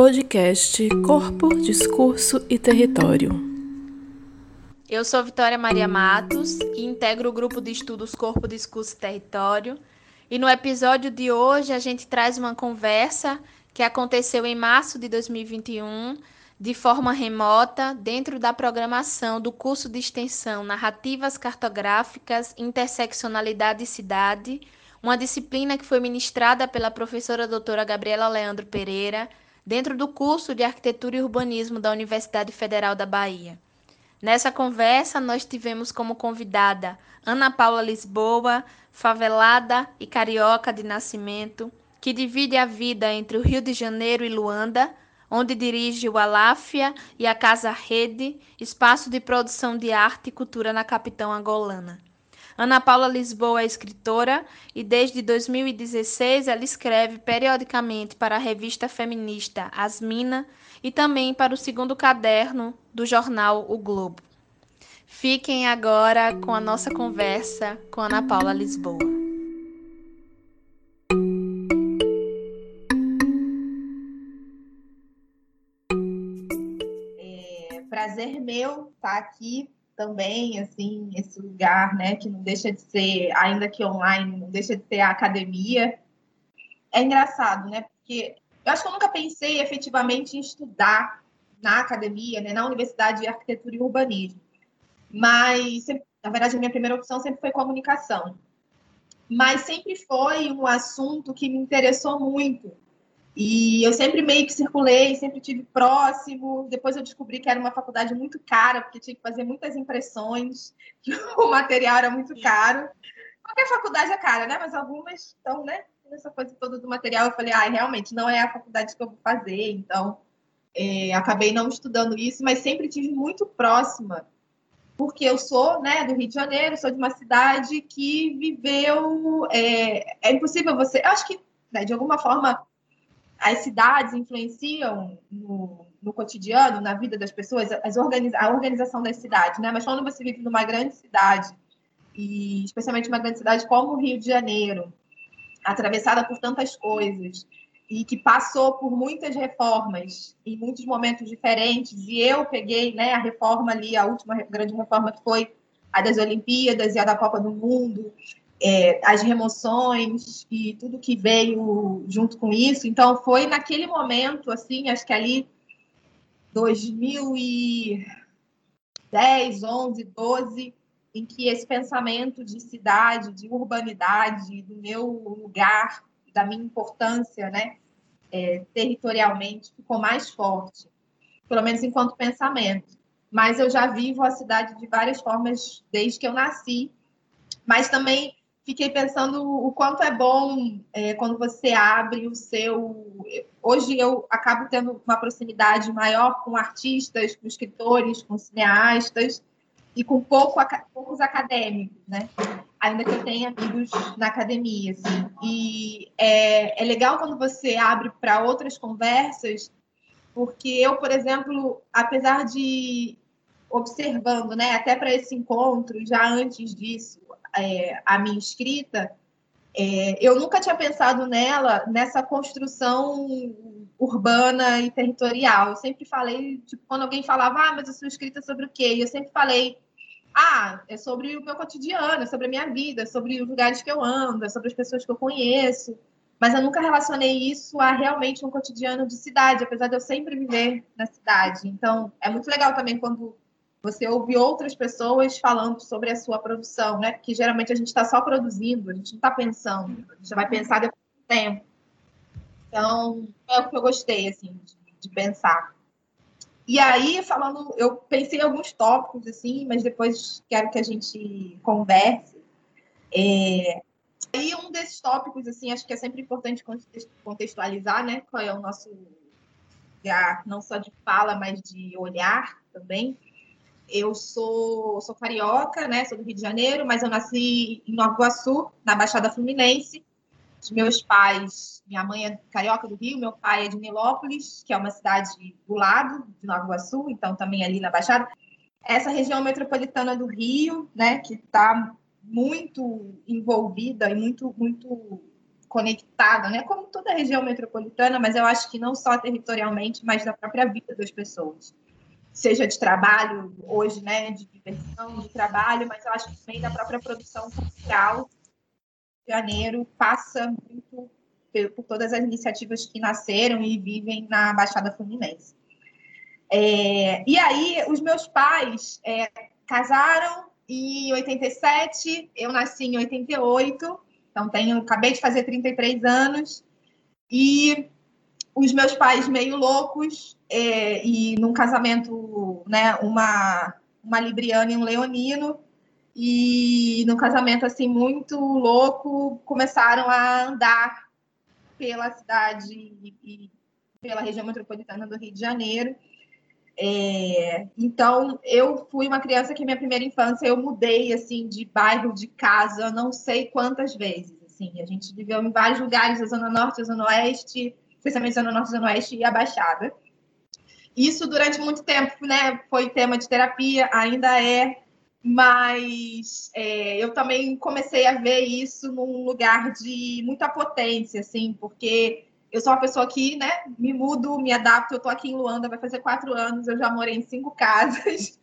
Podcast Corpo, Discurso e Território. Eu sou Vitória Maria Matos e integro o grupo de estudos Corpo, Discurso e Território. E no episódio de hoje a gente traz uma conversa que aconteceu em março de 2021, de forma remota, dentro da programação do curso de extensão Narrativas Cartográficas, Interseccionalidade e Cidade, uma disciplina que foi ministrada pela professora doutora Gabriela Leandro Pereira, dentro do curso de Arquitetura e Urbanismo da Universidade Federal da Bahia. Nessa conversa, nós tivemos como convidada Ana Paula Lisboa, favelada e carioca de nascimento, que divide a vida entre o Rio de Janeiro e Luanda, onde dirige o Aláfia e a Casa Rede, espaço de produção de arte e cultura na capital angolana. Ana Paula Lisboa é escritora e desde 2016 ela escreve periodicamente para a revista feminista Asmina e também para o segundo caderno do jornal O Globo. Fiquem agora com a nossa conversa com Ana Paula Lisboa. É, prazer meu estar aqui também, assim, esse lugar, né, que não deixa de ser, ainda que online, não deixa de ser a academia. É engraçado, né, porque eu acho que eu nunca pensei efetivamente em estudar na academia, né, na Universidade de Arquitetura e Urbanismo. Mas, sempre, na verdade, a minha primeira opção sempre foi comunicação. Mas sempre foi um assunto que me interessou muito. E eu sempre meio que circulei, sempre tive próximo. Depois eu descobri que era uma faculdade muito cara, porque tinha que fazer muitas impressões, que o material era muito caro. Qualquer faculdade é cara, né? Mas algumas estão, né? Nessa coisa toda do material, eu falei, ah, realmente não é a faculdade que eu vou fazer. Então, é, acabei não estudando isso, mas sempre tive muito próxima, porque eu sou, né, do Rio de Janeiro, sou de uma cidade que viveu. É, é impossível você. Eu acho que, né, de alguma forma as cidades influenciam no, no, cotidiano, na vida das pessoas, as a organização das cidades, né? Mas quando você vive numa grande cidade, e especialmente uma grande cidade como o Rio de Janeiro, atravessada por tantas coisas, e que passou por muitas reformas em muitos momentos diferentes, e eu peguei né, a reforma ali, a última grande reforma que foi a das Olimpíadas e a da Copa do Mundo, é, as remoções e tudo que veio junto com isso. Então, foi naquele momento, assim, acho que ali 2010, 11, 12, em que esse pensamento de cidade, de urbanidade, do meu lugar, da minha importância, né, é, territorialmente, ficou mais forte, pelo menos enquanto pensamento. Mas eu já vivo a cidade de várias formas desde que eu nasci, mas também fiquei pensando o quanto é bom é, quando você abre o seu. Hoje eu acabo tendo uma proximidade maior com artistas, com escritores, com cineastas e com pouco, poucos acadêmicos, né? Ainda que eu tenha amigos na academia, assim. E é, é legal quando você abre para outras conversas, porque eu, por exemplo, apesar de observando, né, até para esse encontro, já antes disso, é, a minha escrita, é, eu nunca tinha pensado nela, nessa construção urbana e territorial. Eu sempre falei, tipo, quando alguém falava, ah, mas a sua escrita é sobre o quê? Eu sempre falei, ah, é sobre o meu cotidiano, é sobre a minha vida, é sobre os lugares que eu ando, é sobre as pessoas que eu conheço. Mas eu nunca relacionei isso a realmente um cotidiano de cidade, apesar de eu sempre viver na cidade. Então, é muito legal também quando você ouve outras pessoas falando sobre a sua produção, né? Porque geralmente a gente está só produzindo, a gente não está pensando, a gente vai pensar depois do tempo. Então, é o que eu gostei, assim, de, de pensar. E aí, falando, eu pensei em alguns tópicos, assim, mas depois quero que a gente converse. É... Aí, um desses tópicos, assim, acho que é sempre importante contextualizar, né? Qual é o nosso lugar, não só de fala, mas de olhar também eu sou, sou carioca, né? Sou do Rio de Janeiro, mas eu nasci em Nova Iguaçu, na Baixada Fluminense. Os meus pais, minha mãe é carioca do Rio, meu pai é de Nilópolis, que é uma cidade do lado de Nova Iguaçu, então também ali na Baixada. Essa região metropolitana do Rio, né, que está muito envolvida e muito, muito conectada, né? Como toda a região metropolitana, mas eu acho que não só territorialmente, mas da própria vida das pessoas. Seja de trabalho, hoje, né? De diversão, de trabalho, mas eu acho que também da própria produção cultural. Janeiro passa muito por todas as iniciativas que nasceram e vivem na Baixada Fluminense. É, e aí, os meus pais é, casaram em 87, eu nasci em 88, então tenho, acabei de fazer 33 anos, e os meus pais meio loucos, é, e num casamento, né, uma, uma libriana e um leonino, e num casamento assim muito louco, começaram a andar pela cidade e pela região metropolitana do Rio de Janeiro. É, então, eu fui uma criança que minha primeira infância eu mudei assim de bairro, de casa, não sei quantas vezes. Assim, a gente viveu em vários lugares, a Zona Norte, a Zona Oeste, especialmente a Zona Norte, a Zona Oeste e a Baixada. Isso durante muito tempo, né? Foi tema de terapia, ainda é, mas é, eu também comecei a ver isso num lugar de muita potência, assim, porque eu sou uma pessoa que, né, me mudo, me adapto. Eu estou aqui em Luanda, vai fazer quatro anos, eu já morei em cinco casas.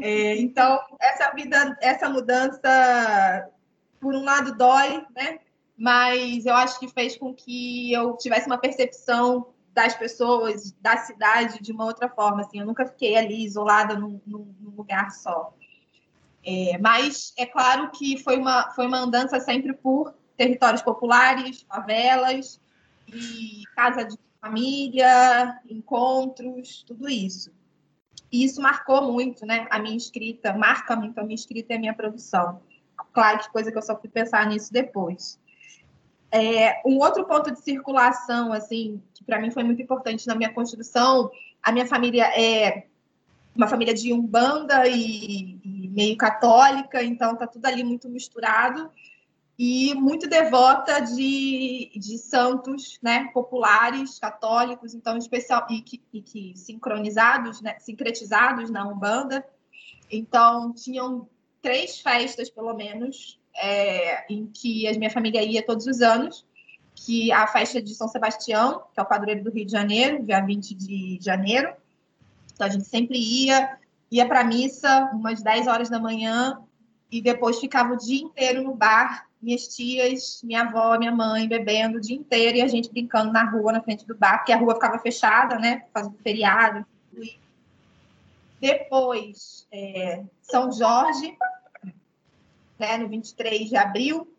É, então, essa vida, essa mudança, por um lado, dói, né? Mas eu acho que fez com que eu tivesse uma percepção das pessoas, da cidade, de uma outra forma. Assim, eu nunca fiquei ali isolada num, num lugar só. É, mas é claro que foi uma, foi uma andança sempre por territórios populares, favelas, e casa de família, encontros, tudo isso. E isso marcou muito, né? A minha escrita, marca muito a minha escrita e a minha produção. Claro que coisa que eu só fui pensar nisso depois. É, um outro ponto de circulação, assim, que para mim foi muito importante na minha construção, a minha família é uma família de umbanda e, e meio católica, então tá tudo ali muito misturado e muito devota de, de santos né, populares, católicos, então especial e que, e que sincronizados, né, sincretizados na Umbanda. Então tinham três festas, pelo menos, é, em que a minha família ia todos os anos, que a festa de São Sebastião, que é o padroeiro do Rio de Janeiro, dia 20 de janeiro, então a gente sempre ia, ia para a missa umas 10 horas da manhã e depois ficava o dia inteiro no bar, minhas tias, minha avó, minha mãe bebendo o dia inteiro e a gente brincando na rua, na frente do bar, porque a rua ficava fechada, né, por causa do feriado. Depois, é, São Jorge, né, no 23 de abril.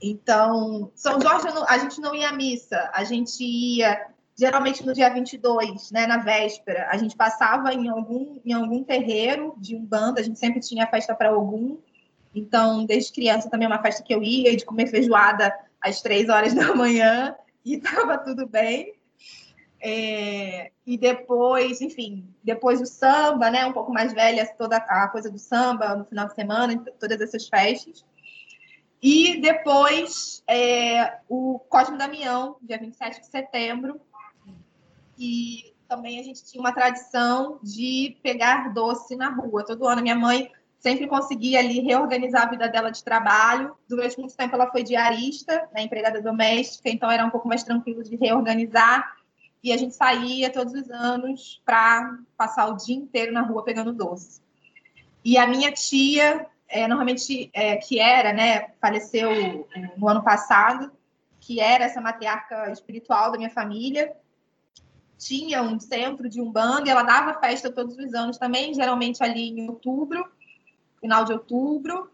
Então, São Jorge, a gente não ia à missa, a gente ia geralmente no dia 22, né, na véspera, a gente passava em algum, em algum terreiro de um bando, a gente sempre tinha festa para algum. Então, desde criança também é uma festa que eu ia, de comer feijoada às três horas da manhã, e estava tudo bem. É, e depois, enfim, depois o samba, né, um pouco mais velha, toda a coisa do samba no final de semana, todas essas festas. E depois é, o Cosme Damião, dia 27 de setembro, e também a gente tinha uma tradição de pegar doce na rua. Todo ano minha mãe sempre conseguia ali reorganizar a vida dela de trabalho. Durante muito tempo ela foi diarista, né, empregada doméstica, então era um pouco mais tranquilo de reorganizar. E a gente saía todos os anos para passar o dia inteiro na rua pegando doce. E a minha tia, é, normalmente, é, que era, né, faleceu no ano passado, que era essa matriarca espiritual da minha família, tinha um centro de umbanda e ela dava festa todos os anos também, geralmente ali em outubro, final de outubro.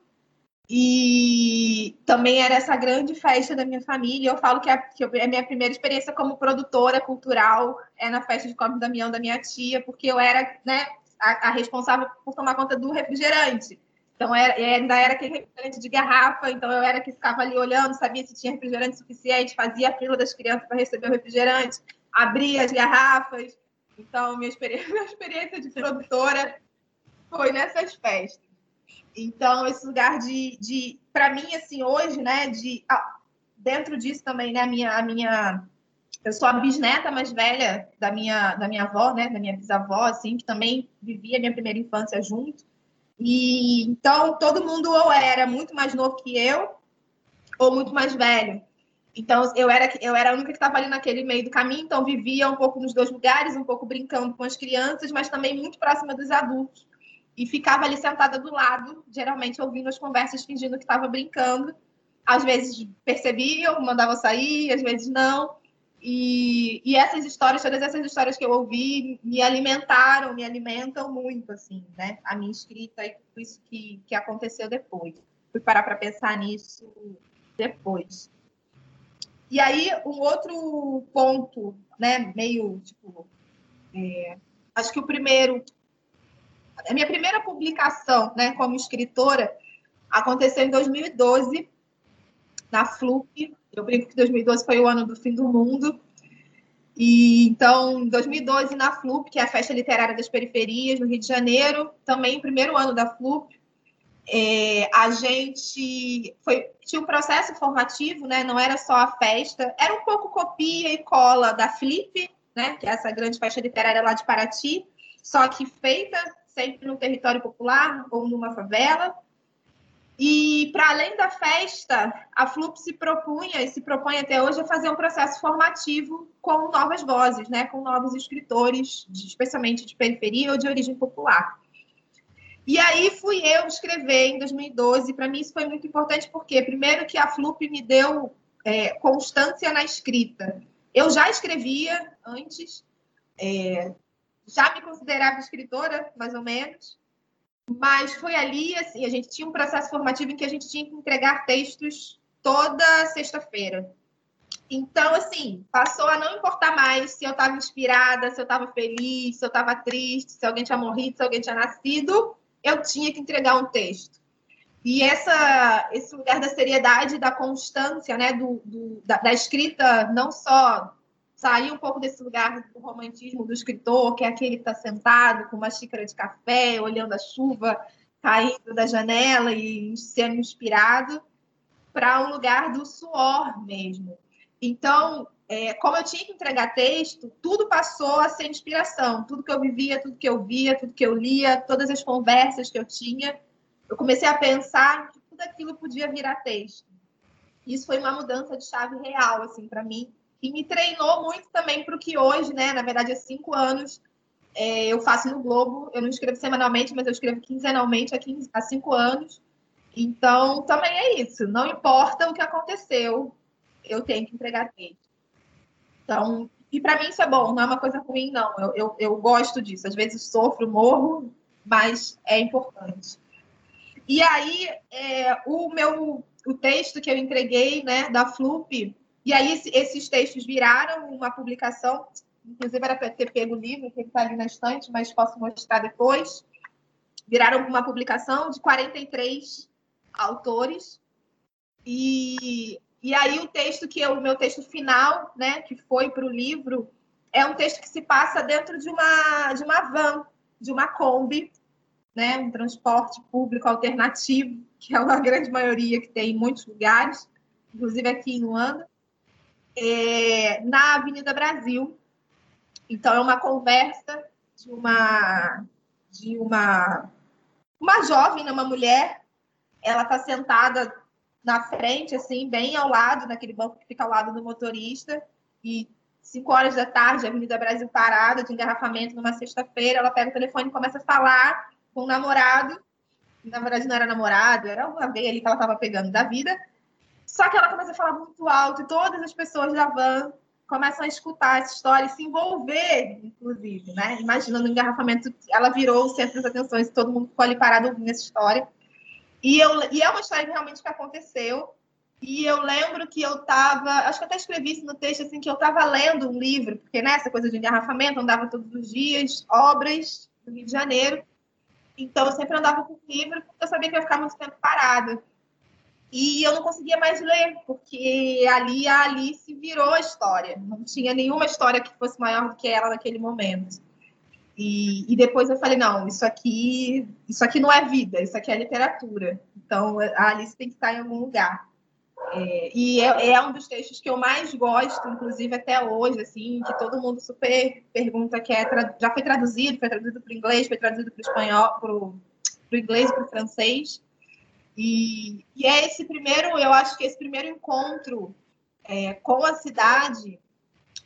E também era essa grande festa da minha família. Eu falo que a, que a minha primeira experiência como produtora cultural é na festa de Cobre Damião da minha tia, porque eu era né, a, a responsável por tomar conta do refrigerante. Então, era, ainda era aquele refrigerante de garrafa, então eu era que ficava ali olhando, sabia se tinha refrigerante suficiente, fazia a fila das crianças para receber o refrigerante abrir as garrafas. Então, minha experiência, minha experiência de produtora foi nessas festas. Então, esse lugar de, de para mim, assim, hoje, né, de ah, dentro disso também, né, a minha, a minha, eu sou a bisneta mais velha da minha, da minha avó, né, da minha bisavó, assim, que também vivia minha primeira infância junto. E então todo mundo ou era muito mais novo que eu ou muito mais velho. Então, eu era, eu era a única que estava ali naquele meio do caminho, então vivia um pouco nos dois lugares, um pouco brincando com as crianças, mas também muito próxima dos adultos. E ficava ali sentada do lado, geralmente ouvindo as conversas, fingindo que estava brincando. Às vezes percebiam, mandavam sair, às vezes não. E, e, essas histórias, todas essas histórias que eu ouvi, me alimentaram, me alimentam muito, assim, né? A minha escrita e tudo isso que, que aconteceu depois. Fui parar para pensar nisso depois. E aí, um outro ponto, né, meio, tipo, é, acho que o primeiro, a minha primeira publicação, né, como escritora, aconteceu em 2012, na Flup. Eu brinco que 2012 foi o ano do fim do mundo. E então, em 2012, na FLUP, que é a Festa Literária das Periferias, no Rio de Janeiro, também o primeiro ano da FLUP, é, a gente foi, tinha um processo formativo, né? não era só a festa, era um pouco copia e cola da Flip, né? que é essa grande festa literária lá de Paraty, só que feita sempre no território popular ou numa favela. E, para além da festa, a FLUP se propunha e se propõe até hoje a fazer um processo formativo com novas vozes, né? com novos escritores, especialmente de periferia ou de origem popular. E aí fui eu escrever em 2012. Para mim isso foi muito importante porque, primeiro, que a Flup me deu é, constância na escrita. Eu já escrevia antes, é, já me considerava escritora, mais ou menos, mas foi ali, assim, a gente tinha um processo formativo em que a gente tinha que entregar textos toda sexta-feira. Então, assim, passou a não importar mais se eu estava inspirada, se eu estava feliz, se eu estava triste, se alguém tinha morrido, se alguém tinha nascido eu tinha que entregar um texto. E essa, esse lugar da seriedade, da constância, né, do, do da, da, escrita, não só sair um pouco desse lugar do romantismo do escritor, que é aquele que está sentado com uma xícara de café, olhando a chuva caindo da janela e sendo inspirado, para um lugar do suor mesmo. Então, é, como eu tinha que entregar texto, tudo passou a ser inspiração. Tudo que eu vivia, tudo que eu via, tudo que eu lia, todas as conversas que eu tinha, eu comecei a pensar que tudo aquilo podia virar texto. Isso foi uma mudança de chave real, assim, para mim, e me treinou muito também para o que hoje, né? Na verdade, há cinco anos é, eu faço no Globo. Eu não escrevo semanalmente, mas eu escrevo quinzenalmente há, 15, há cinco anos. Então, também é isso. Não importa o que aconteceu, eu tenho que entregar texto. Então, e para mim isso é bom, não é uma coisa ruim, não. Eu, eu, eu gosto disso. Às vezes sofro, morro, mas é importante. E aí, é, o meu o texto que eu entreguei, né, da Flup, e aí esses textos viraram uma publicação, inclusive era para ter pego o livro, que está ali na estante, mas posso mostrar depois. Viraram uma publicação de 43 autores, e e aí o texto que é o meu texto final, né, que foi para o livro, é um texto que se passa dentro de uma de uma van, de uma Kombi, né, um transporte público alternativo, que é uma grande maioria que tem em muitos lugares, inclusive aqui em Luanda, é, na Avenida Brasil. Então é uma conversa de uma de uma uma jovem, né, uma mulher, ela está sentada na frente, assim, bem ao lado, naquele banco que fica ao lado do motorista. E cinco horas da tarde, Avenida Brasil parada, de engarrafamento numa sexta-feira, ela pega o telefone e começa a falar com o namorado. Na verdade, não era namorado, era uma veia ali que ela estava pegando da vida. Só que ela começa a falar muito alto e todas as pessoas da van começam a escutar essa história e se envolver, inclusive, né? Imaginando o engarrafamento, ela virou o centro das atenções, todo mundo ficou ali parado ouvindo essa história. E, eu, e é uma história realmente que aconteceu. E eu lembro que eu estava, acho que até escrevi isso no texto, assim, que eu estava lendo um livro, porque nessa né, coisa de engarrafamento, andava todos os dias, obras no Rio de Janeiro. Então eu sempre andava com livro, porque eu sabia que eu ia ficar muito tempo parada. E eu não conseguia mais ler, porque ali a Alice virou a história. Não tinha nenhuma história que fosse maior do que ela naquele momento. E, e, depois eu falei, não, isso aqui, isso aqui não é vida, isso aqui é literatura. Então a Alice tem que estar em algum lugar. É, e é, é, um dos textos que eu mais gosto, inclusive até hoje, assim, que todo mundo super pergunta que é já foi traduzido, foi traduzido para o inglês, foi traduzido para o espanhol, para o inglês, para o francês. E, e é esse primeiro, eu acho que esse primeiro encontro é, com a cidade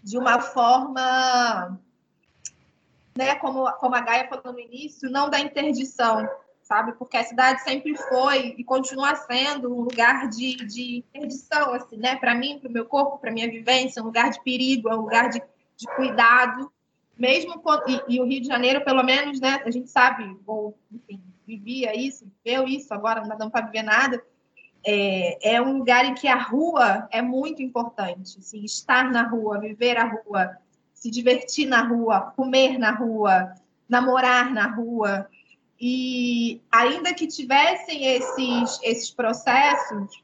de uma forma, né, como, como a Gaia falou no início, não da interdição, sabe? Porque a cidade sempre foi e continua sendo um lugar de, de interdição, assim, né? Para mim, para o meu corpo, para minha vivência, um lugar de perigo, é um lugar de, de cuidado. Mesmo quando, e, e, o Rio de Janeiro, pelo menos, né? A gente sabe, ou enfim, vivia isso, viveu isso, agora não dá para viver nada. É, é, um lugar em que a rua é muito importante, assim, estar na rua, viver a rua, se divertir na rua, comer na rua, namorar na rua, e ainda que tivessem esses, esses processos,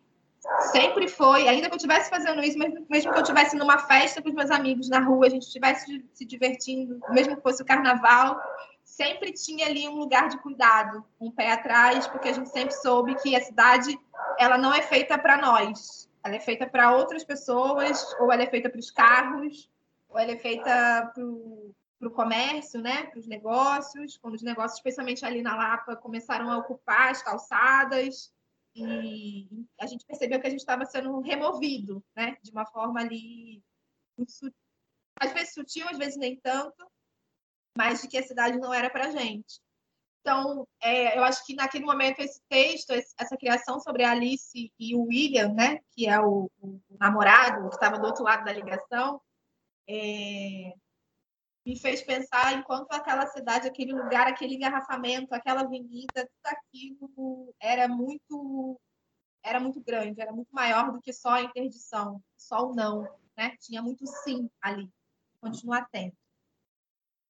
sempre foi, ainda que eu estivesse fazendo isso, mesmo, mesmo que eu estivesse numa festa com os meus amigos na rua, a gente estivesse se divertindo, mesmo que fosse o carnaval, sempre tinha ali um lugar de cuidado, um pé atrás, porque a gente sempre soube que a cidade ela não é feita para nós, ela é feita para outras pessoas, ou ela é feita para os carros, ou ela é feita para o comércio, né, para os negócios, quando os negócios, especialmente ali na Lapa, começaram a ocupar as calçadas, e a gente percebeu que a gente estava sendo removido, né, de uma forma ali, às vezes sutil, às vezes nem tanto, mas de que a cidade não era para gente. Então, é, eu acho que naquele momento esse texto, essa criação sobre a Alice e o William, né, que é o, o namorado que estava do outro lado da ligação, é, me fez pensar enquanto aquela cidade, aquele lugar, aquele engarrafamento, aquela avenida, tudo aquilo era muito era muito grande, era muito maior do que só a interdição, só o não, né? Tinha muito sim ali. Continua tendo.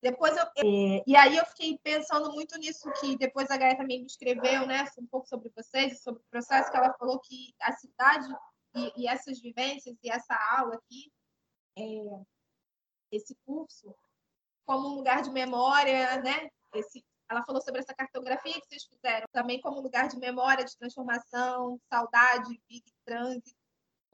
Depois eu, é, e aí eu fiquei pensando muito nisso que depois a Gaia também me escreveu, né, um pouco sobre vocês, sobre o processo que ela falou que a cidade e, e essas vivências e essa aula aqui, é, esse curso, como um lugar de memória, né? Esse, ela falou sobre essa cartografia que vocês fizeram, também como lugar de memória, de transformação, saudade, e trânsito,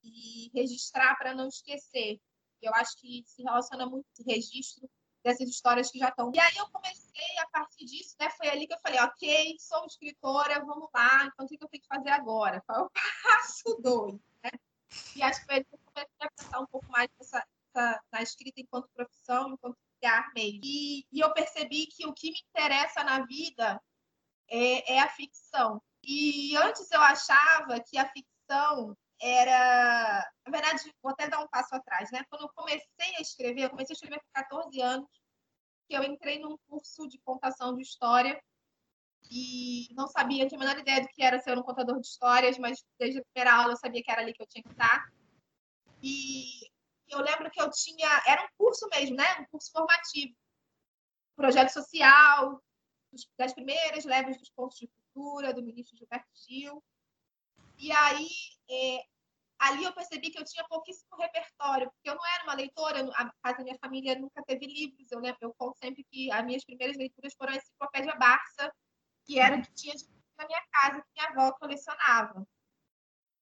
e registrar para não esquecer. Eu acho que se relaciona muito registro dessas histórias que já estão. E aí eu comecei a partir disso, né? Foi ali que eu falei, ok, sou escritora, vamos lá, então o que eu tenho que fazer agora? Qual é o passo dois? Né? E acho que foi aí que eu comecei a pensar um pouco mais nessa, nessa, na escrita enquanto profissão, enquanto lugar mesmo. E, e eu percebi que o que me interessa na vida é, é a ficção. E antes eu achava que a ficção era. Na verdade, vou até dar um passo atrás, né? Quando eu comecei a escrever, eu comecei a escrever com 14 anos, que eu entrei num curso de contação de história e não sabia, tinha a menor ideia do que era ser um contador de histórias, mas desde a primeira aula eu sabia que era ali que eu tinha que estar. E eu lembro que eu tinha, era um curso mesmo, né? Um curso formativo, projeto social, das primeiras levas dos pontos de cultura do ministro Gilberto Gil. E aí, é, ali eu percebi que eu tinha pouquíssimo repertório, porque eu não era uma leitora, a casa da minha família nunca teve livros. Eu lembro, eu conto sempre que as minhas primeiras leituras foram a Enciclopédia Barça, que era o que tinha na minha casa, que minha avó colecionava.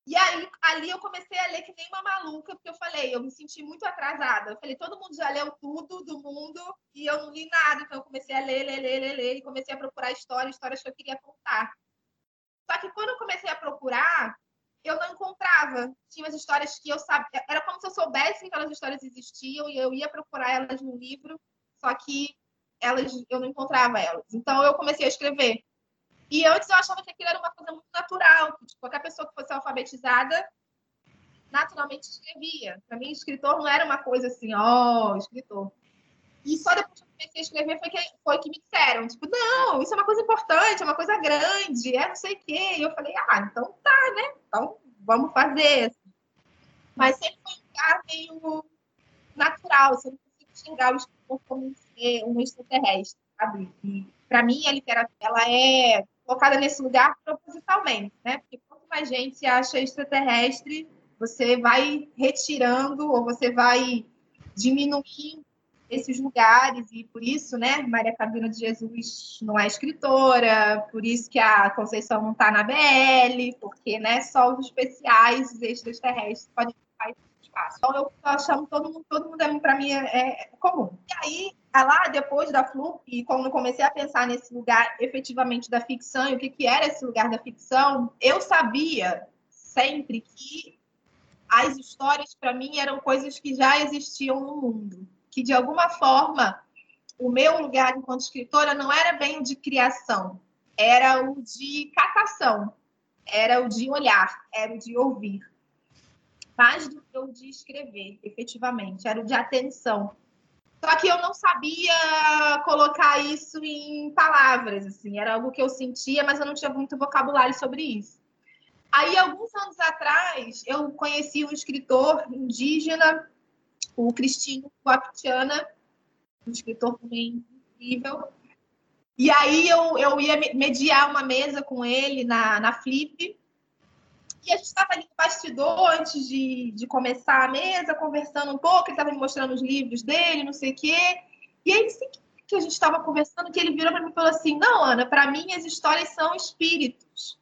E aí, ali eu comecei a ler que nem uma maluca, porque eu falei, eu me senti muito atrasada. Eu falei, todo mundo já leu tudo do mundo e eu não li nada. Então, eu comecei a ler, ler, ler, ler, ler e comecei a procurar histórias, histórias que eu queria contar. Só que quando eu comecei a procurar, eu não encontrava. Tinha umas histórias que eu sabia. Era como se eu soubesse que aquelas histórias existiam e eu ia procurar elas no livro, só que elas eu não encontrava elas. Então, eu comecei a escrever. E antes eu achava que aquilo era uma coisa muito natural, que tipo, qualquer pessoa que fosse alfabetizada naturalmente escrevia. Para mim, escritor não era uma coisa assim, ó, oh, escritor. E só depois que eu comecei a escrever foi que, foi que me disseram, tipo, não, isso é uma coisa importante, é uma coisa grande, é não sei o quê. E eu falei, ah, então tá, né? Então vamos fazer. Mas sempre foi um lugar meio natural, você não consigo enxergar o escritor como um extraterrestre, sabe? E para mim a literatura ela é colocada nesse lugar propositalmente, né? Porque quanto mais gente acha extraterrestre, você vai retirando ou você vai diminuindo esses lugares e por isso, né, Maria Carolina de Jesus não é escritora, por isso que a Conceição não está na BL, porque, né, só os especiais, os extraterrestres podem ocupar esse espaço. Então eu, eu chamo todo mundo, todo mundo é, para mim é, é comum. E aí lá depois da FLUP, e quando comecei a pensar nesse lugar efetivamente da ficção e o que, que era esse lugar da ficção, eu sabia sempre que as histórias, para mim, eram coisas que já existiam no mundo. Que, de alguma forma, o meu lugar enquanto escritora não era bem o de criação, era o de catação, era o de olhar, era o de ouvir. Mais do que o de escrever, efetivamente, era o de atenção. Só que eu não sabia colocar isso em palavras, assim, era algo que eu sentia, mas eu não tinha muito vocabulário sobre isso. Aí, alguns anos atrás, eu conheci um escritor indígena, o Cristino Guapitiana, um escritor também incrível. E aí eu, eu ia mediar uma mesa com ele na, na Flip. E a gente estava ali no bastidor antes de, de começar a mesa, conversando um pouco. Ele estava me mostrando os livros dele, não sei o quê. E aí, assim que a gente estava conversando, que ele virou para mim e falou assim: Não, Ana, para mim as histórias são espíritos.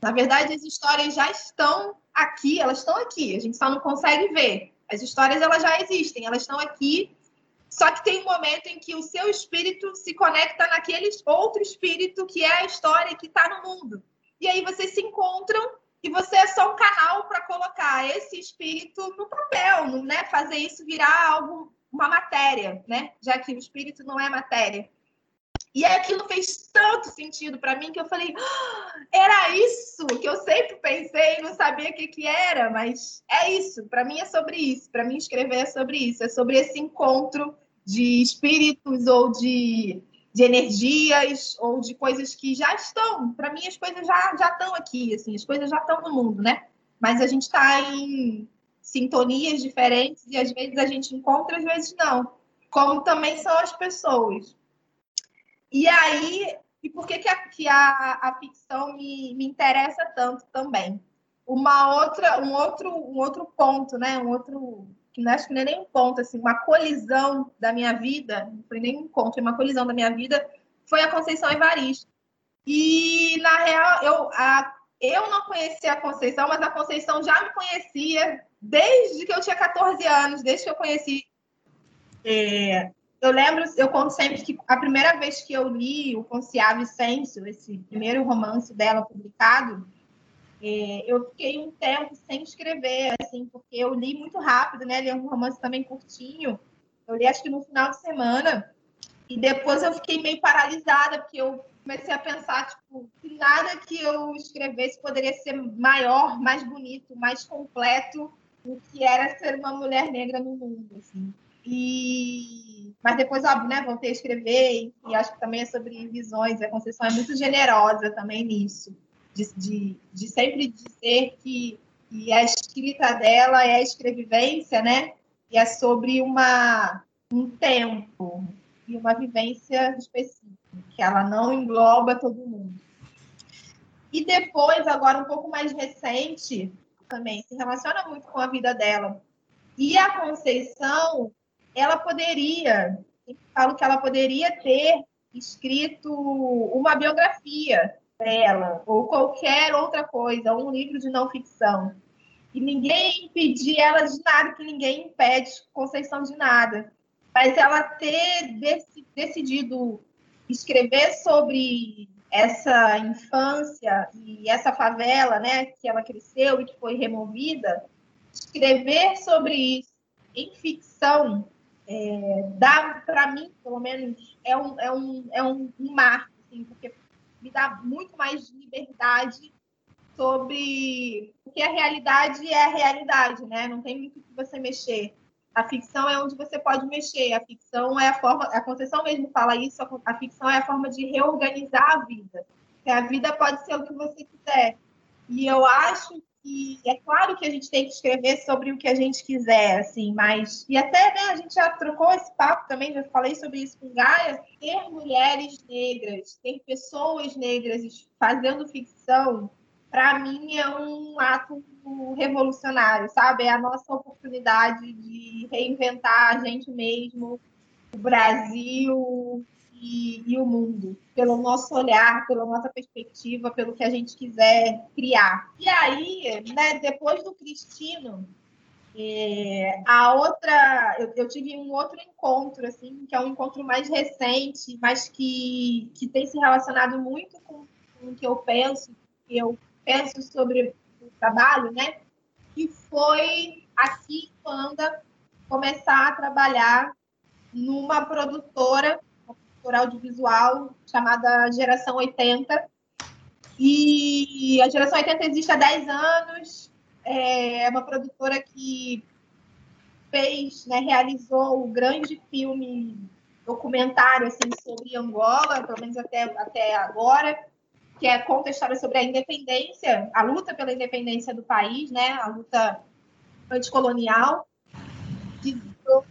Na verdade, as histórias já estão aqui, elas estão aqui, a gente só não consegue ver. As histórias elas já existem, elas estão aqui. Só que tem um momento em que o seu espírito se conecta naquele outro espírito que é a história que está no mundo. E aí vocês se encontram e você é só um canal para colocar esse espírito no papel, né? Fazer isso virar algo, uma matéria, né? Já que o espírito não é matéria. E aquilo fez tanto sentido para mim que eu falei, ah, era isso que eu sempre pensei, não sabia o que, que era, mas é isso. Para mim é sobre isso. Para mim escrever é sobre isso. É sobre esse encontro de espíritos ou de, de energias ou de coisas que já estão. Para mim as coisas já já estão aqui, assim, as coisas já estão no mundo, né? Mas a gente está em sintonias diferentes e às vezes a gente encontra, às vezes não. Como também são as pessoas. E aí, e por que, que, a, que a, a ficção me, me interessa tanto também? Uma outra, um outro, um outro ponto, né? Um outro que não acho que não é nem um ponto, assim, uma colisão da minha vida, não foi nem um ponto, foi uma colisão da minha vida, foi a Conceição Evaristo. E, na real, eu, a, eu não conhecia a Conceição, mas a Conceição já me conhecia desde que eu tinha 14 anos, desde que eu conheci é, eu lembro, eu conto sempre que a primeira vez que eu li o Conciá Vicêncio, esse primeiro romance dela publicado, é, eu fiquei um tempo sem escrever, assim, porque eu li muito rápido, né? Li um romance também curtinho. Eu li acho que no final de semana. E depois eu fiquei meio paralisada, porque eu comecei a pensar, tipo, que nada que eu escrevesse poderia ser maior, mais bonito, mais completo do que era ser uma mulher negra no mundo, assim. E... Mas depois, óbvio, né, voltei a escrever, e acho que também é sobre visões, a Conceição é muito generosa também nisso, de, de, de sempre dizer que, que a escrita dela é a escrevivência, né, e é sobre uma, um tempo e uma vivência específica, que ela não engloba todo mundo. E depois, agora um pouco mais recente, também se relaciona muito com a vida dela. E a Conceição, ela poderia, falo que ela poderia ter escrito uma biografia dela, ou qualquer outra coisa, um livro de não ficção. E ninguém impedia ela de nada, que ninguém impede Conceição de nada. Mas ela ter decidido escrever sobre essa infância e essa favela, né, que ela cresceu e que foi removida, escrever sobre isso em ficção é, dá para mim, pelo menos, é um, é um, é um, um marco, assim, porque me dá muito mais liberdade sobre porque a realidade é a realidade, né? Não tem muito que você mexer. A ficção é onde você pode mexer. A ficção é a forma, a Conceição mesmo fala isso. A ficção é a forma de reorganizar a vida. a vida pode ser o que você quiser. E eu acho e é claro que a gente tem que escrever sobre o que a gente quiser, assim, mas. E até, né, a gente já trocou esse papo também, já falei sobre isso com Gaia. Ter mulheres negras, ter pessoas negras fazendo ficção, para mim é um ato revolucionário, sabe? É a nossa oportunidade de reinventar a gente mesmo, o Brasil, e, e, o mundo, pelo nosso olhar, pela nossa perspectiva, pelo que a gente quiser criar. E aí, né, depois do Cristino, é, a outra, eu, eu, tive um outro encontro, assim, que é um encontro mais recente, mas que, que tem se relacionado muito com, com o que eu penso, que eu penso sobre o trabalho, né? que foi aqui em começar a trabalhar numa produtora, produtora audiovisual chamada Geração 80. E a Geração 80 existe há 10 anos, é uma produtora que fez, né, realizou o grande filme documentário assim, sobre Angola, pelo menos até, até agora, que é, conta a história sobre a independência, a luta pela independência do país, né, a luta anticolonial, que durou,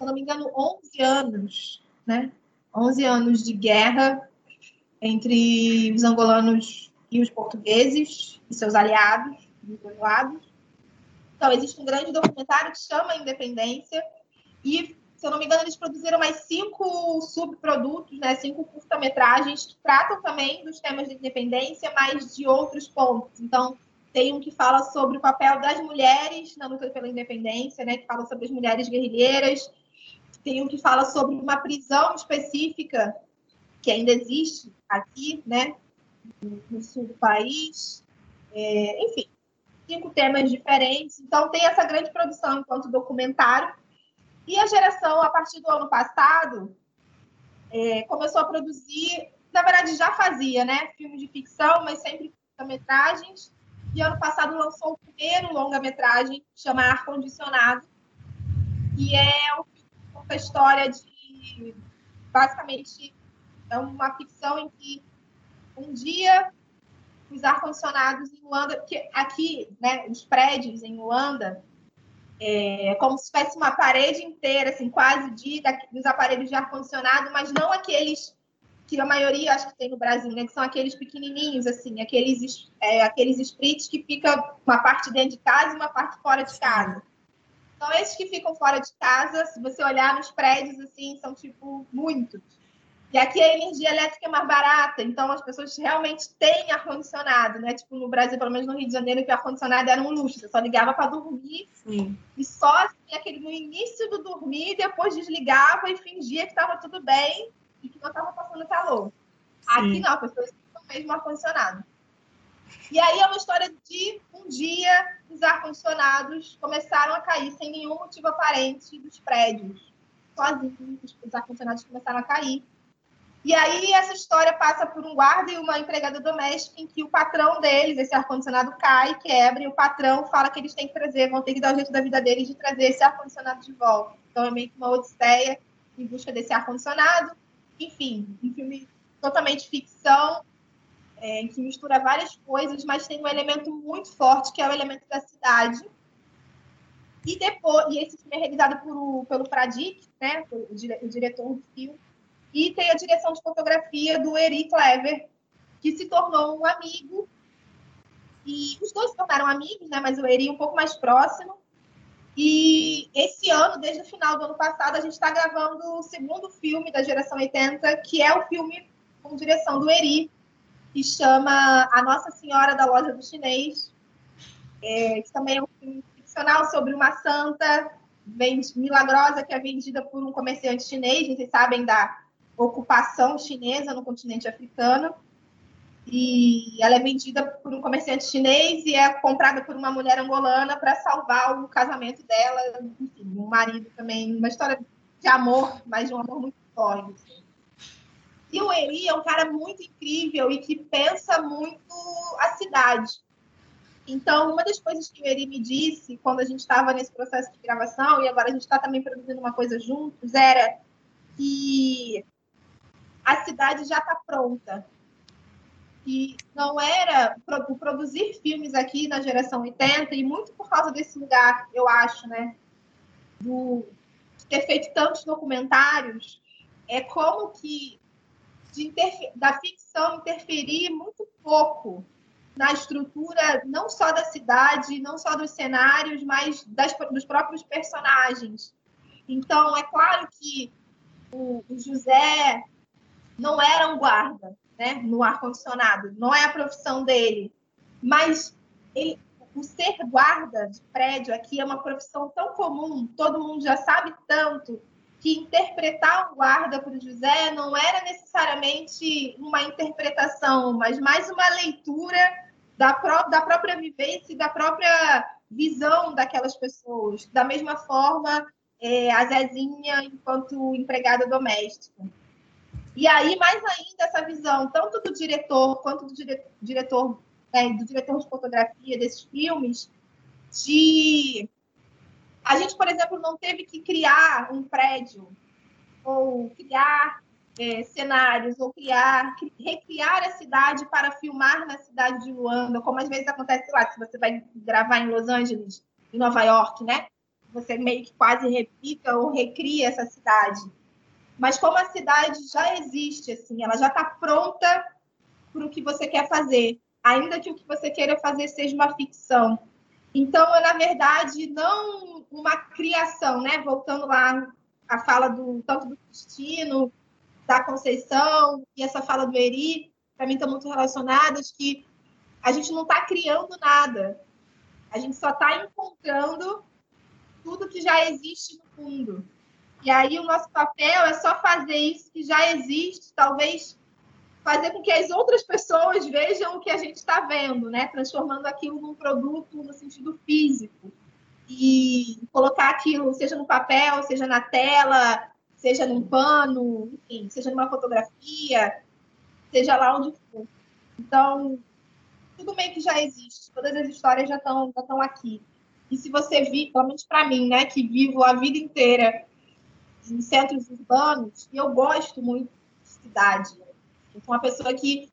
se não me engano, 11 anos, né? 11 anos de guerra entre os angolanos e os portugueses e seus aliados, os aliados. Então, existe um grande documentário que chama Independência e, se eu não me engano, eles produziram mais cinco subprodutos, né, cinco curta-metragens que tratam também dos temas de independência, mas de outros pontos. Então, tem um que fala sobre o papel das mulheres na luta pela independência, né, que fala sobre as mulheres guerrilheiras. Tem um que fala sobre uma prisão específica que ainda existe aqui, né, no sul do país. É, enfim, cinco temas diferentes. Então, tem essa grande produção enquanto documentário. E a geração, a partir do ano passado, é, começou a produzir, na verdade já fazia, né, filmes de ficção, mas sempre metragens e ano passado lançou o primeiro longa-metragem, chama Ar Condicionado, que é uma história de, basicamente, é uma ficção em que um dia os ar-condicionados em Luanda, que aqui, né, os prédios em Luanda, é como se tivesse uma parede inteira, assim, quase de, dos aparelhos de ar-condicionado, mas não aqueles que a maioria acho que tem no Brasil, né? Que são aqueles pequenininhos, assim, aqueles, é, aqueles splits que fica uma parte dentro de casa e uma parte fora de casa. Então, esses que ficam fora de casa, se você olhar nos prédios, assim, são, tipo, muitos. E aqui a energia elétrica é mais barata, então as pessoas realmente têm ar-condicionado, né? Tipo, no Brasil, pelo menos no Rio de Janeiro, que o ar-condicionado era um luxo, você só ligava para dormir. Sim. E só assim, aquele no início do dormir, depois desligava e fingia que estava tudo bem e que não estava passando calor. Sim. Aqui não, as pessoas estão mesmo ar-condicionado. E aí é uma história de um dia os ar-condicionados começaram a cair sem nenhum motivo aparente dos prédios. Sozinhos, os ar-condicionados começaram a cair. E aí essa história passa por um guarda e uma empregada doméstica em que o patrão deles, esse ar-condicionado cai, quebra, e o patrão fala que eles têm que trazer, vão ter que dar o jeito da vida deles de trazer esse ar-condicionado de volta. Então é meio que uma odisseia em busca desse ar-condicionado enfim, um filme totalmente ficção, é, que mistura várias coisas, mas tem um elemento muito forte, que é o elemento da cidade. E depois, e esse filme é realizado por, pelo Pradik, né, o, o diretor do filme, e tem a direção de fotografia do Eri Clever, que se tornou um amigo. E os dois se tornaram amigos, né, mas o Eri um pouco mais próximo. E esse ano, desde o final do ano passado, a gente está gravando o segundo filme da geração 80, que é o filme com direção do Eri, que chama A Nossa Senhora da Loja do Chinês, é, que também é um filme ficcional sobre uma santa milagrosa que é vendida por um comerciante chinês, vocês sabem da ocupação chinesa no continente africano e ela é vendida por um comerciante chinês e é comprada por uma mulher angolana para salvar o casamento dela, enfim, um marido também, uma história de amor, mas de um amor muito forte. E o Eri é um cara muito incrível e que pensa muito a cidade. Então, uma das coisas que o Eri me disse quando a gente estava nesse processo de gravação, e agora a gente está também produzindo uma coisa juntos, era que a cidade já está pronta que não era produzir filmes aqui na geração 80, e muito por causa desse lugar, eu acho, né? Do, ter feito tantos documentários, é como que da ficção interferir muito pouco na estrutura não só da cidade, não só dos cenários, mas das, dos próprios personagens. Então, é claro que o, o José não era um guarda, né, no ar-condicionado. Não é a profissão dele. Mas ele, o ser guarda de prédio aqui é uma profissão tão comum, todo mundo já sabe tanto, que interpretar um guarda para o José não era necessariamente uma interpretação, mas mais uma leitura da, pró da própria vivência e da própria visão daquelas pessoas. Da mesma forma, é, a Zezinha enquanto empregada doméstica. E aí, mais ainda, essa visão, tanto do diretor quanto do dire diretor, né, do diretor de fotografia desses filmes, de a gente, por exemplo, não teve que criar um prédio ou criar é, cenários ou criar, recriar a cidade para filmar na cidade de Luanda, como às vezes acontece lá, se você vai gravar em Los Angeles, em Nova York, né? Você meio que quase replica ou recria essa cidade. Mas como a cidade já existe, assim, ela já está pronta para o que você quer fazer, ainda que o que você queira fazer seja uma ficção. Então, é, na verdade, não uma criação, né? Voltando lá à fala do tanto do destino, da Conceição e essa fala do Eri, para mim estão muito relacionadas, que a gente não está criando nada, a gente só está encontrando tudo que já existe no mundo. E aí o nosso papel é só fazer isso que já existe, talvez fazer com que as outras pessoas vejam o que a gente está vendo, né? Transformando aquilo num produto no sentido físico. E colocar aquilo, seja no papel, seja na tela, seja num pano, enfim, seja numa fotografia, seja lá onde for. Então, tudo meio que já existe, todas as histórias já estão já aqui. E se você vir, pelo menos para mim, né, que vivo a vida inteira em centros urbanos, e eu gosto muito de cidade, eu sou uma pessoa que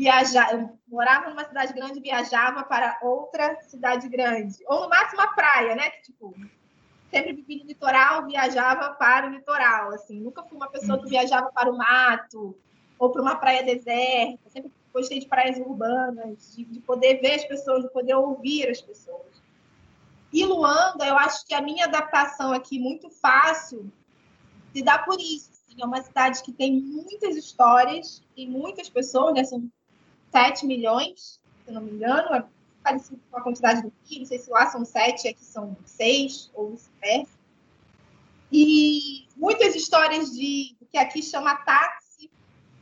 viaja, eu morava numa cidade grande viajava para outra cidade grande. Ou no máximo a praia, né? Que, tipo, sempre vivi no litoral, viajava para o litoral. Assim, nunca fui uma pessoa que viajava para o mato ou para uma praia deserta. Sempre gostei de praias urbanas, de, de poder ver as pessoas, de poder ouvir as pessoas. E Luanda, eu acho que a minha adaptação aqui muito fácil se dá por isso é uma cidade que tem muitas histórias, tem muitas pessoas, né? São 7 milhões, se não me engano, é parecido com a quantidade do Rio, não sei se lá são 7, aqui são 6, ou vice-versa. E muitas histórias de que aqui chama táxi,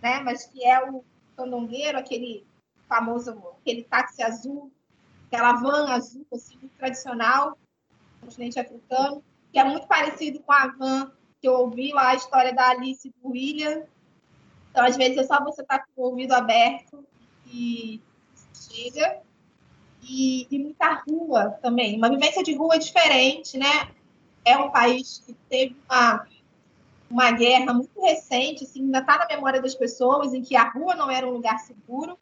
né? Mas que é o candongueiro, aquele famoso, aquele táxi azul, aquela van azul, assim, muito tradicional, do continente africano, que é muito parecido com a van que eu ouvi lá a história da Alice do William. Então, às vezes, é só você estar tá com o ouvido aberto e chega. E, e muita rua também. Uma vivência de rua diferente, né? É um país que teve uma, uma guerra muito recente, assim, ainda está na memória das pessoas, em que a rua não era um lugar seguro.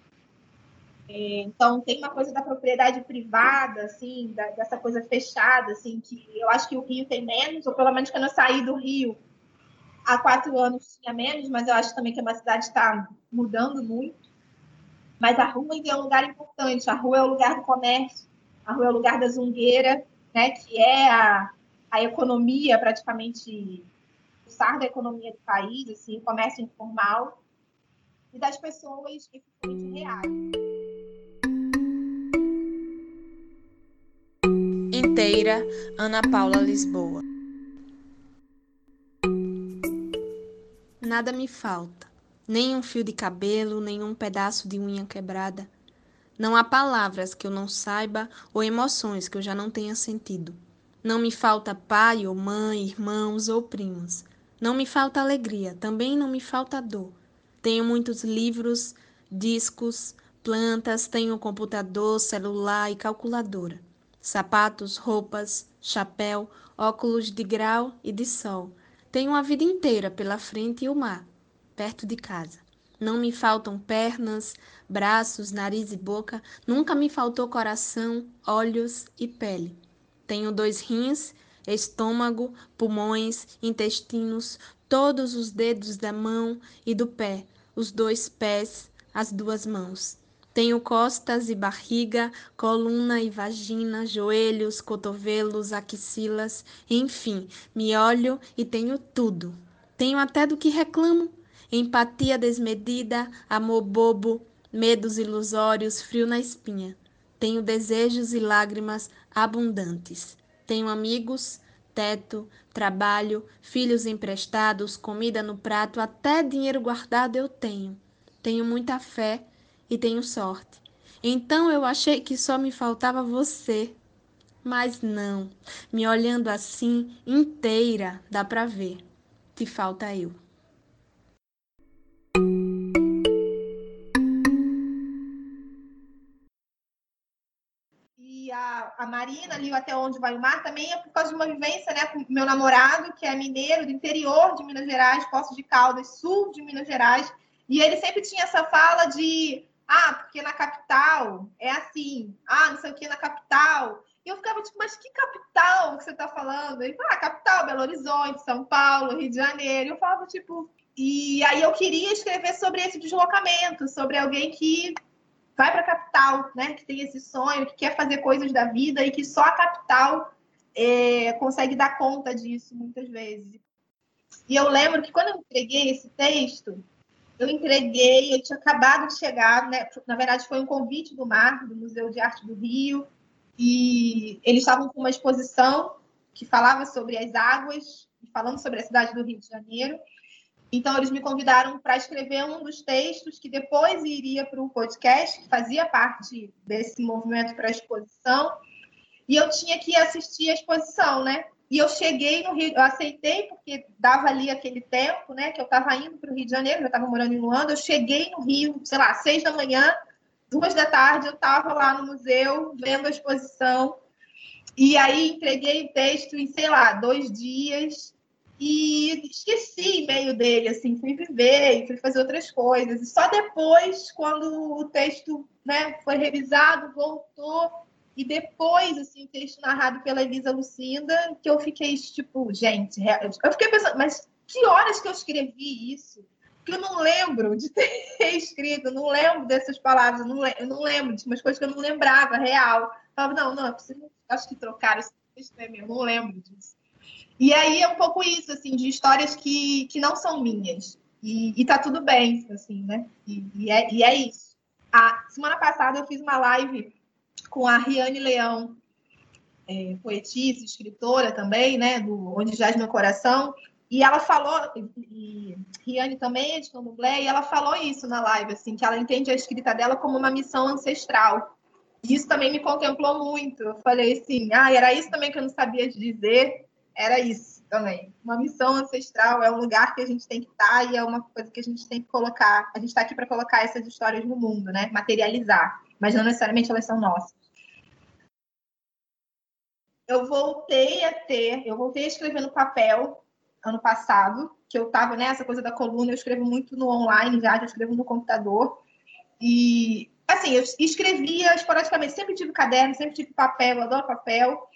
É, então, tem uma coisa da propriedade privada, assim, da, dessa coisa fechada, assim, que eu acho que o Rio tem menos, ou pelo menos quando eu saí do Rio há quatro anos tinha menos, mas eu acho também que a cidade está mudando muito. Mas a rua ainda é um lugar importante, a rua é o lugar do comércio, a rua é o lugar da zungueira, né, que é a, a economia, praticamente, o sar da economia do país, assim, o comércio informal, e das pessoas efetivamente reais. inteira, Ana Paula Lisboa. Nada me falta, nem um fio de cabelo, nem um pedaço de unha quebrada. Não há palavras que eu não saiba ou emoções que eu já não tenha sentido. Não me falta pai ou mãe, irmãos ou primos. Não me falta alegria, também não me falta dor. Tenho muitos livros, discos, plantas, tenho computador, celular e calculadora sapatos, roupas, chapéu, óculos de grau e de sol. Tenho a vida inteira pela frente e o mar, perto de casa. Não me faltam pernas, braços, nariz e boca, nunca me faltou coração, olhos e pele. Tenho dois rins, estômago, pulmões, intestinos, todos os dedos da mão e do pé, os dois pés, as duas mãos. Tenho costas e barriga, coluna e vagina, joelhos, cotovelos, axilas, enfim, me olho e tenho tudo. Tenho até do que reclamo: empatia desmedida, amor bobo, medos ilusórios, frio na espinha. Tenho desejos e lágrimas abundantes. Tenho amigos, teto, trabalho, filhos emprestados, comida no prato, até dinheiro guardado eu tenho. Tenho muita fé e tenho sorte. Então eu achei que só me faltava você. Mas não, me olhando assim inteira, dá pra ver. Te falta eu. A Marina, ali até onde vai o mar, também é por causa de uma vivência, né, com meu namorado, que é mineiro do interior de Minas Gerais, Poços de Caldas, sul de Minas Gerais, e ele sempre tinha essa fala de ah, porque na capital é assim, ah, não sei o que na capital e eu ficava tipo, mas que capital que você está falando? Ele falou, ah, capital, Belo Horizonte, São Paulo, Rio de Janeiro. Eu falava, tipo. E aí eu queria escrever sobre esse deslocamento, sobre alguém que vai para a capital, né? Que tem esse sonho, que quer fazer coisas da vida e que só a capital é, consegue dar conta disso muitas vezes. E eu lembro que quando eu entreguei esse texto, eu entreguei, eu tinha acabado de chegar, né? Na verdade, foi um convite do Mar, do Museu de Arte do Rio, e eles estavam com uma exposição que falava sobre as águas, falando sobre a cidade do Rio de Janeiro. Então, eles me convidaram para escrever um dos textos que depois iria para o podcast, que fazia parte desse movimento para a exposição. E eu tinha que assistir a exposição, né? E eu cheguei no Rio, eu aceitei, porque dava ali aquele tempo, né? Que eu estava indo para o Rio de Janeiro, eu estava morando em Luanda. Eu cheguei no Rio, sei lá, seis da manhã, duas da tarde eu estava lá no museu vendo a exposição e aí entreguei o texto em, sei lá, dois dias e esqueci e-mail dele, assim, fui viver, fui fazer outras coisas. E só depois, quando o texto né, foi revisado, voltou, e depois, assim, o texto narrado pela Elisa Lucinda, que eu fiquei, tipo, gente, eu fiquei pensando, mas que horas que eu escrevi isso? que eu não lembro de ter escrito, não lembro dessas palavras, eu não, lembro, eu não lembro de umas coisas que eu não lembrava, real. Eu falava, não, não, é preciso, acho que trocaram esse texto, é meu, eu não lembro disso. E aí é um pouco isso, assim, de histórias que, que não são minhas. E, e tá tudo bem, assim, né? E, e, é, e é isso. A semana passada eu fiz uma live com a Riane Leão, é, poetisa, escritora também, né? Do Onde Jaz Meu Coração. E ela falou, e Riane também é de candomblé, e ela falou isso na live, assim, que ela entende a escrita dela como uma missão ancestral. E isso também me contemplou muito. Eu falei assim, ah, era isso também que eu não sabia dizer, era isso também. Uma missão ancestral é um lugar que a gente tem que estar e é uma coisa que a gente tem que colocar. A gente está aqui para colocar essas histórias no mundo, né? Materializar, mas não necessariamente elas são nossas. Eu voltei a ter, eu voltei a escrever no papel ano passado, que eu estava nessa coisa da coluna, eu escrevo muito no online já, já escrevo no computador. E, assim, eu escrevia esporadicamente, sempre tive caderno, sempre tive papel, eu adoro papel.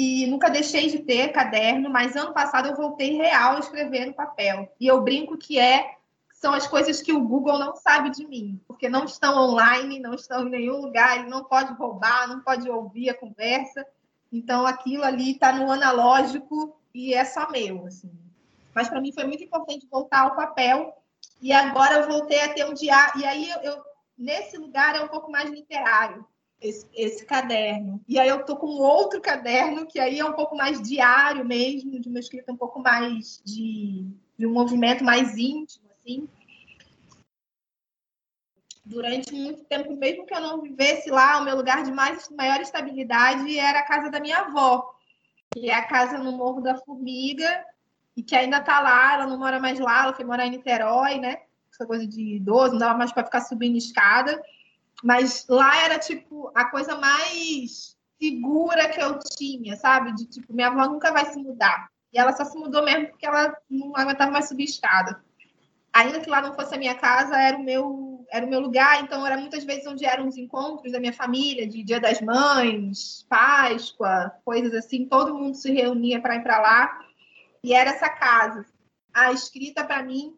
E nunca deixei de ter caderno, mas ano passado eu voltei real a escrever no papel. E eu brinco que é são as coisas que o Google não sabe de mim, porque não estão online, não estão em nenhum lugar, ele não pode roubar, não pode ouvir a conversa. Então aquilo ali está no analógico e é só meu, assim. Mas para mim foi muito importante voltar ao papel e agora eu voltei a ter um diário. E aí eu, eu nesse lugar é um pouco mais literário. Esse, esse, caderno. E aí eu tô com outro caderno que aí é um pouco mais diário mesmo, de uma escrita um pouco mais de, de um movimento mais íntimo, assim. Durante muito tempo, mesmo que eu não vivesse lá, o meu lugar de mais, maior estabilidade era a casa da minha avó que é a casa no Morro da Formiga, e que ainda está lá, ela não mora mais lá, ela foi morar em Niterói, né? Essa coisa de idoso, não dava mais para ficar subindo escada. Mas lá era, tipo, a coisa mais segura que eu tinha, sabe? De, tipo, minha avó nunca vai se mudar. E ela só se mudou mesmo porque ela não aguentava mais subir escada. Ainda que lá não fosse a minha casa, era o meu era o meu lugar, então era muitas vezes onde eram os encontros da minha família, de Dia das Mães, Páscoa, coisas assim, todo mundo se reunia para ir para lá, e era essa casa. A escrita, para mim,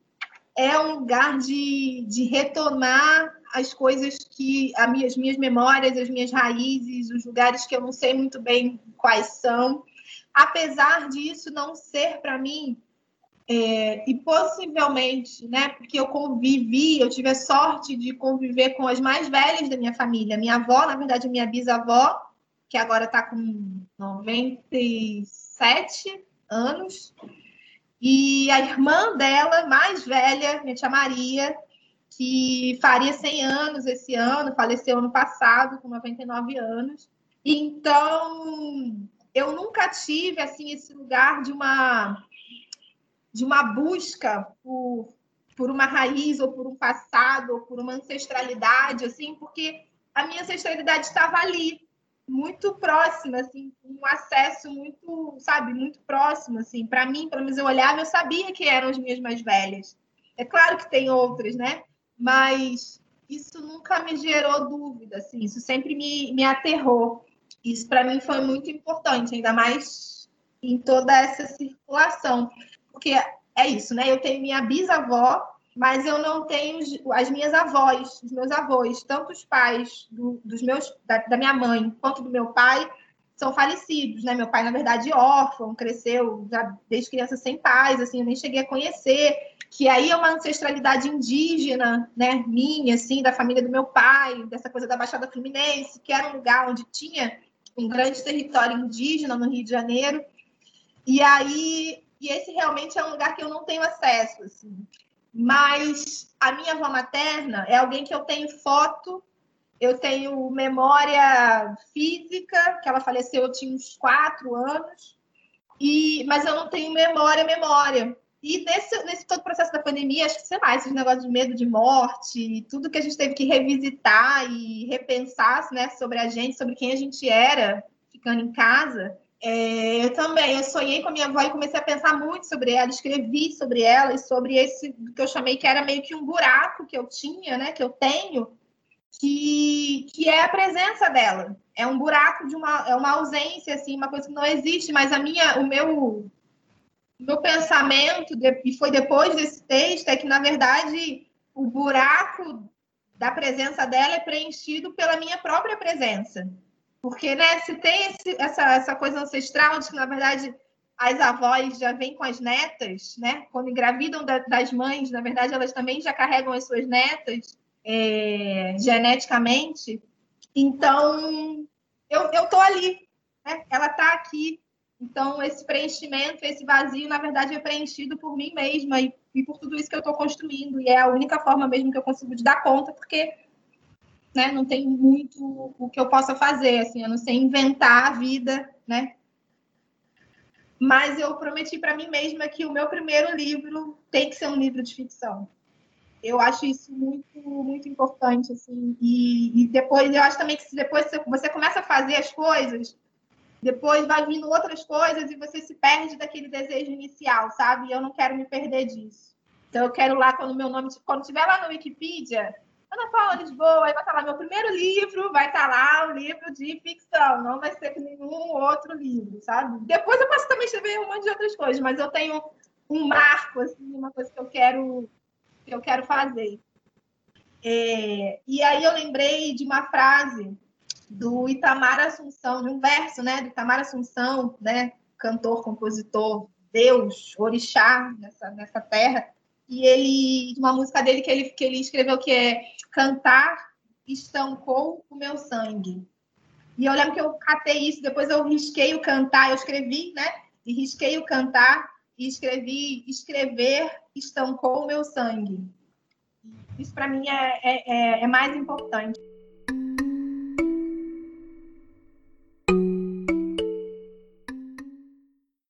é um lugar de, de retomar as coisas que, as minhas, minhas memórias, as minhas raízes, os lugares que eu não sei muito bem quais são. Apesar disso não ser, para mim, é, e possivelmente, né, porque eu convivi, eu tive a sorte de conviver com as mais velhas da minha família. Minha avó, na verdade, minha bisavó, que agora está com 97 anos, e a irmã dela, mais velha, minha tia Maria, que faria 100 anos esse ano, faleceu ano passado, com 99 anos. Então, eu nunca tive assim esse lugar de uma de uma busca por, por uma raiz ou por um passado ou por uma ancestralidade assim, porque a minha ancestralidade estava ali, muito próxima, assim, um acesso muito, sabe, muito próximo, assim. Para mim, pelo menos eu olhava, eu sabia que eram as minhas mais velhas. É claro que tem outras, né? Mas isso nunca me gerou dúvida, assim. Isso sempre me, me aterrou. Isso para mim foi muito importante, ainda mais em toda essa circulação, porque é isso, né? Eu tenho minha bisavó mas eu não tenho as minhas avós, os meus avós, tanto os pais do, dos meus, da, da, minha mãe quanto do meu pai, são falecidos, né? Meu pai, na verdade, órfão, cresceu já desde criança sem pais, assim, eu nem cheguei a conhecer, que aí é uma ancestralidade indígena, né, minha, assim, da família do meu pai, dessa coisa da Baixada Fluminense, que era um lugar onde tinha um grande território indígena no Rio de Janeiro, e aí, e esse realmente é um lugar que eu não tenho acesso, assim. Mas a minha avó materna é alguém que eu tenho foto, eu tenho memória física, que ela faleceu, eu tinha uns quatro anos, e, mas eu não tenho memória, memória. E nesse, nesse todo processo da pandemia, acho que, sei lá, esses negócios de medo de morte, tudo que a gente teve que revisitar e repensar né, sobre a gente, sobre quem a gente era, ficando em casa, é, eu também, eu sonhei com a minha avó e comecei a pensar muito sobre ela, escrevi sobre ela e sobre esse que eu chamei que era meio que um buraco que eu tinha, né, que eu tenho, que, que é a presença dela. É um buraco de uma, é uma ausência, assim, uma coisa que não existe, mas a minha, o meu, meu pensamento, e foi depois desse texto, é que, na verdade, o buraco da presença dela é preenchido pela minha própria presença. Porque, né, se tem esse, essa, essa coisa ancestral de que, na verdade, as avós já vêm com as netas, né? Quando engravidam da, das mães, na verdade, elas também já carregam as suas netas é, geneticamente. Então, eu, tô ali, né? Ela tá aqui. Então, esse preenchimento, esse vazio, na verdade, é preenchido por mim mesma e, e por tudo isso que eu estou construindo. E é a única forma mesmo que eu consigo de dar conta, porque né? Não tem muito o que eu possa fazer, assim, eu não sei inventar a vida, né? Mas eu prometi para mim mesma que o meu primeiro livro tem que ser um livro de ficção. Eu acho isso muito, muito importante, assim. E, e depois, eu acho também que se depois você começa a fazer as coisas, depois vai vindo outras coisas e você se perde daquele desejo inicial, sabe? E eu não quero me perder disso. Então, eu quero lá, quando meu nome, quando tiver lá no Wikipedia, Ana Paula Lisboa, aí vai estar lá meu primeiro livro, vai estar lá o um livro de ficção, não vai ser nenhum outro livro, sabe? Depois eu posso também escrever um monte de outras coisas, mas eu tenho um marco, assim, uma coisa que eu quero, que eu quero fazer. É, e aí eu lembrei de uma frase do Itamar Assunção, de um verso, né, do Itamar Assunção, né, cantor, compositor, Deus, orixá nessa, nessa terra, e ele, uma música dele que ele, que ele escreveu que é Cantar estancou o meu sangue. E eu lembro que eu catei isso, depois eu risquei o cantar, eu escrevi, né? E risquei o cantar e escrevi escrever estancou o meu sangue. Isso para mim é, é, é, é mais importante.